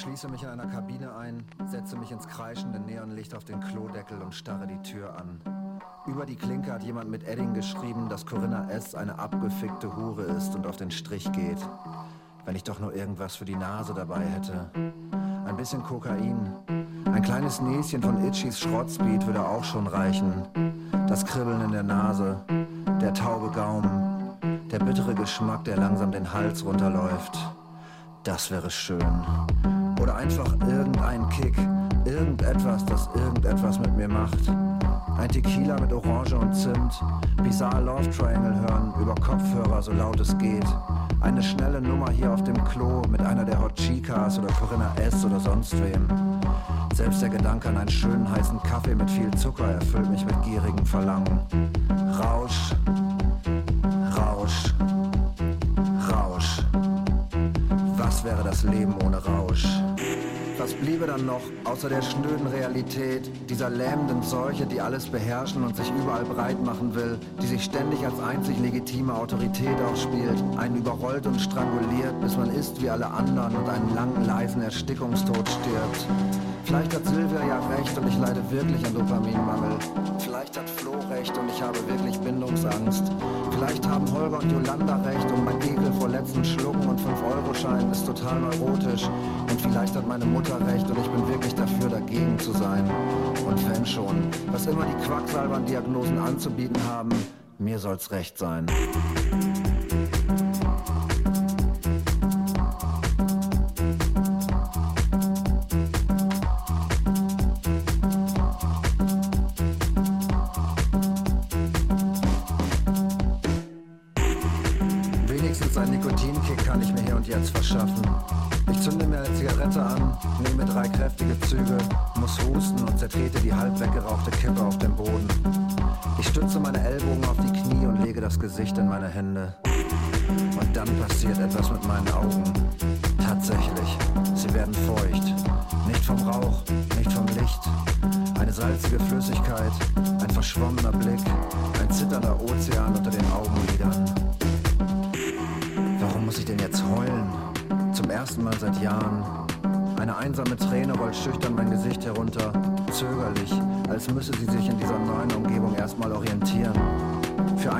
Ich schließe mich in einer Kabine ein, setze mich ins kreischende Neonlicht auf den Klodeckel und starre die Tür an. Über die Klinke hat jemand mit Edding geschrieben, dass Corinna S. eine abgefickte Hure ist und auf den Strich geht. Wenn ich doch nur irgendwas für die Nase dabei hätte. Ein bisschen Kokain. Ein kleines Näschen von Itchys Schrottspeed würde auch schon reichen. Das Kribbeln in der Nase, der taube Gaumen, der bittere Geschmack, der langsam den Hals runterläuft. Das wäre schön. Oder einfach irgendein Kick, irgendetwas, das irgendetwas mit mir macht. Ein Tequila mit Orange und Zimt, Bizarre Love Triangle hören, über Kopfhörer, so laut es geht. Eine schnelle Nummer hier auf dem Klo mit einer der Hot Chicas oder Corinna S. oder sonst wem. Selbst der Gedanke an einen schönen heißen Kaffee mit viel Zucker erfüllt mich mit gierigem Verlangen. Rausch, Rausch, Rausch. Was wäre das Leben ohne Rausch? Was bliebe dann noch außer der schnöden Realität, dieser lähmenden Seuche, die alles beherrschen und sich überall breit machen will, die sich ständig als einzig legitime Autorität aufspielt, einen überrollt und stranguliert, bis man ist wie alle anderen und einen langen, leisen Erstickungstod stirbt? Vielleicht hat Silvia ja recht und ich leide wirklich an Dopaminmangel. Vielleicht hat Flo recht und ich habe wirklich Bindungsangst. Vielleicht haben Holger und Jolanda recht und mein Ekel vor letzten Schlucken und 5-Euro-Schein ist total neurotisch. Vielleicht hat meine Mutter recht und ich bin wirklich dafür, dagegen zu sein. Und wenn schon, was immer die Quacksalbern-Diagnosen anzubieten haben, mir soll's recht sein.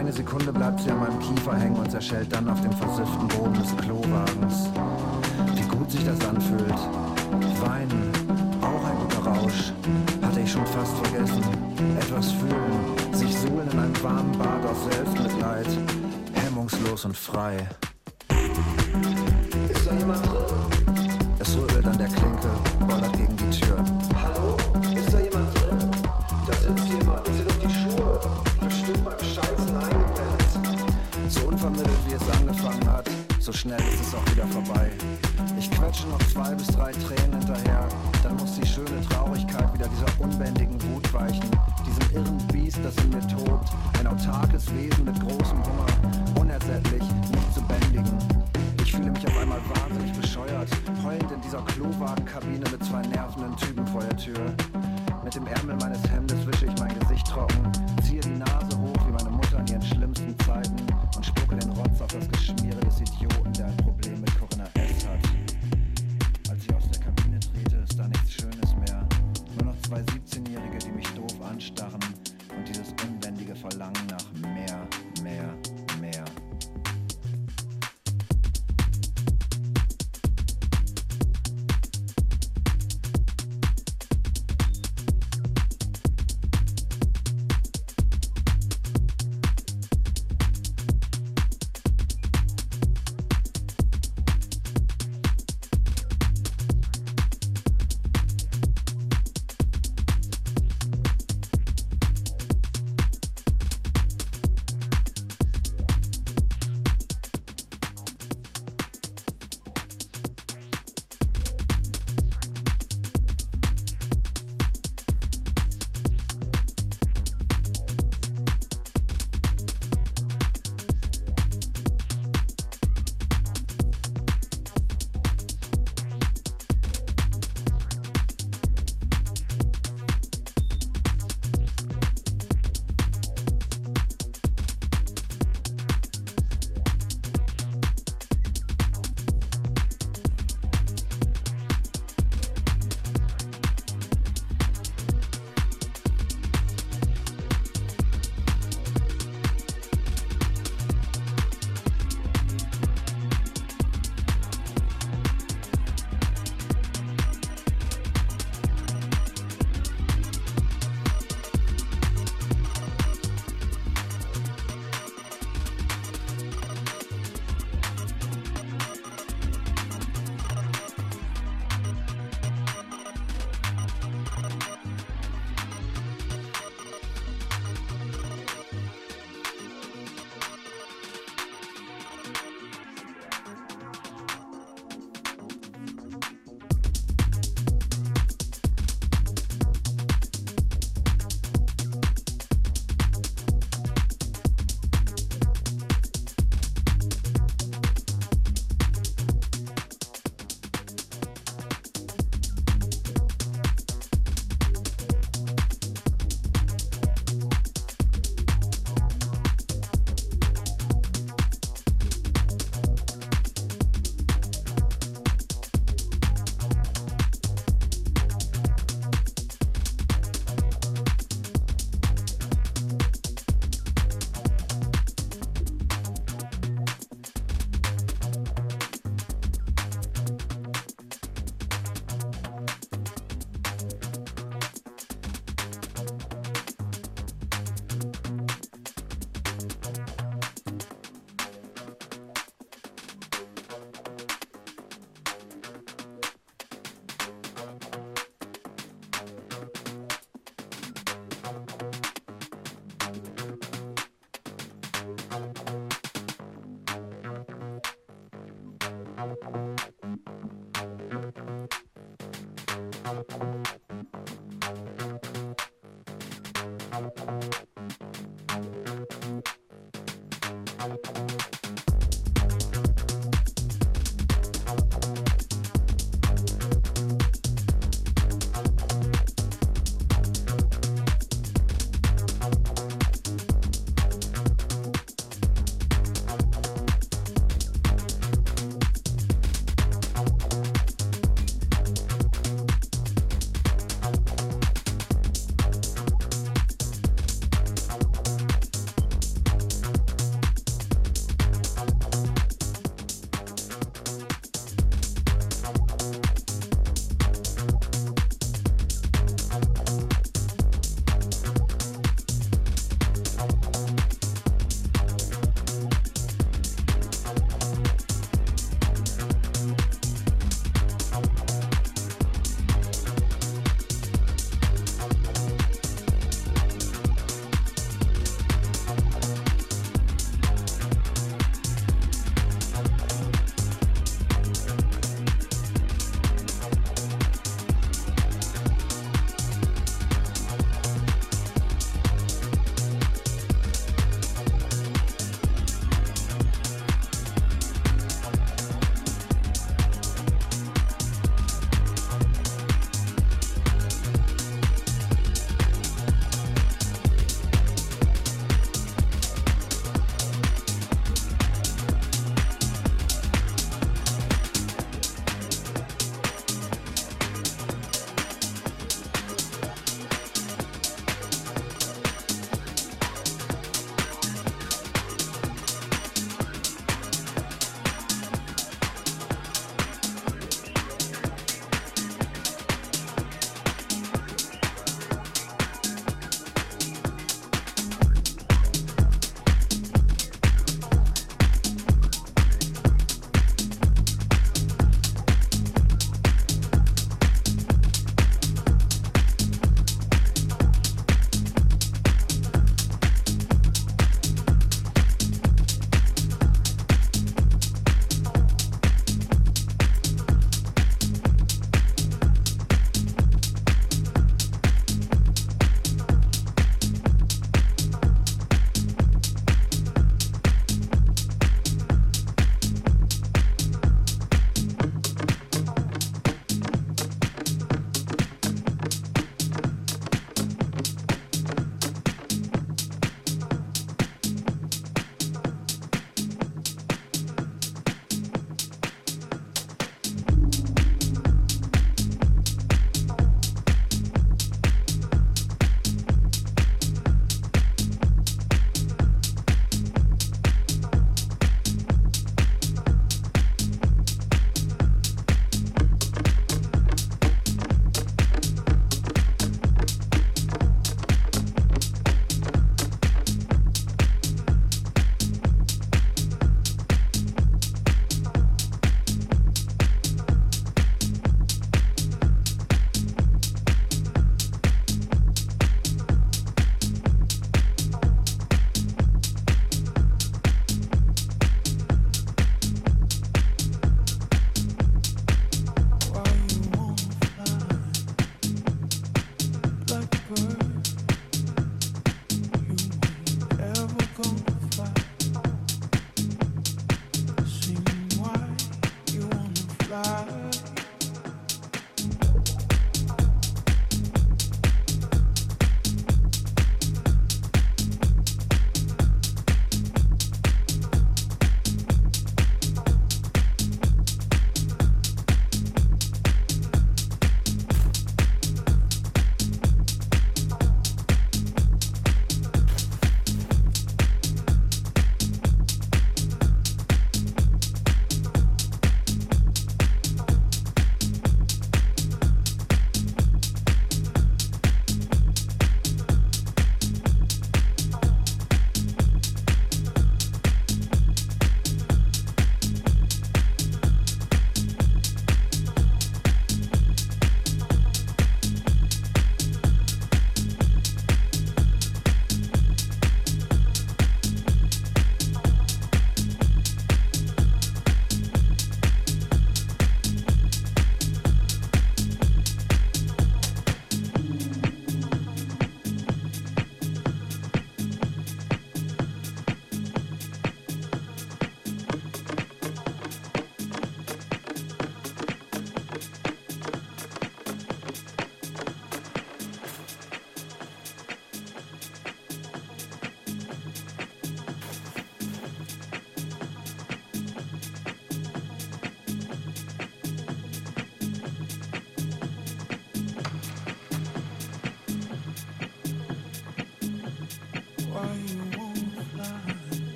Eine Sekunde bleibt sie an meinem Kiefer hängen und zerschellt dann auf dem versifften Boden des Klowagens. Wie gut sich das anfühlt. Weinen, auch ein guter Rausch. Hatte ich schon fast vergessen. Etwas fühlen, sich suhlen in einem warmen Bad aus Selbstmitleid. Hemmungslos und frei. Ist da jemand drin? Schnell ist es auch wieder vorbei. Ich quetsche noch zwei bis drei Tränen hinterher, dann muss die schöne Traurigkeit wieder dieser unbändigen Wut weichen, diesem irren Biest, das in mir tobt, ein autarkes Wesen mit großem Hunger, unersättlich, nicht zu bändigen. Ich fühle mich auf einmal wahnsinnig bescheuert, heulend in dieser Klowagenkabine mit zwei nervenden Typen vor der Tür. Mit dem Ärmel meines Hemdes wische ich mein Gesicht trocken,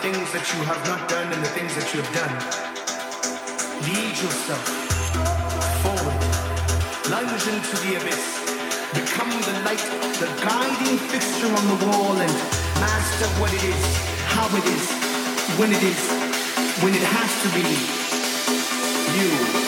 things that you have not done and the things that you have done. Lead yourself forward. Lunge into the abyss. Become the light, the guiding fixture on the wall and master what it is, how it is, when it is, when it has to be. You.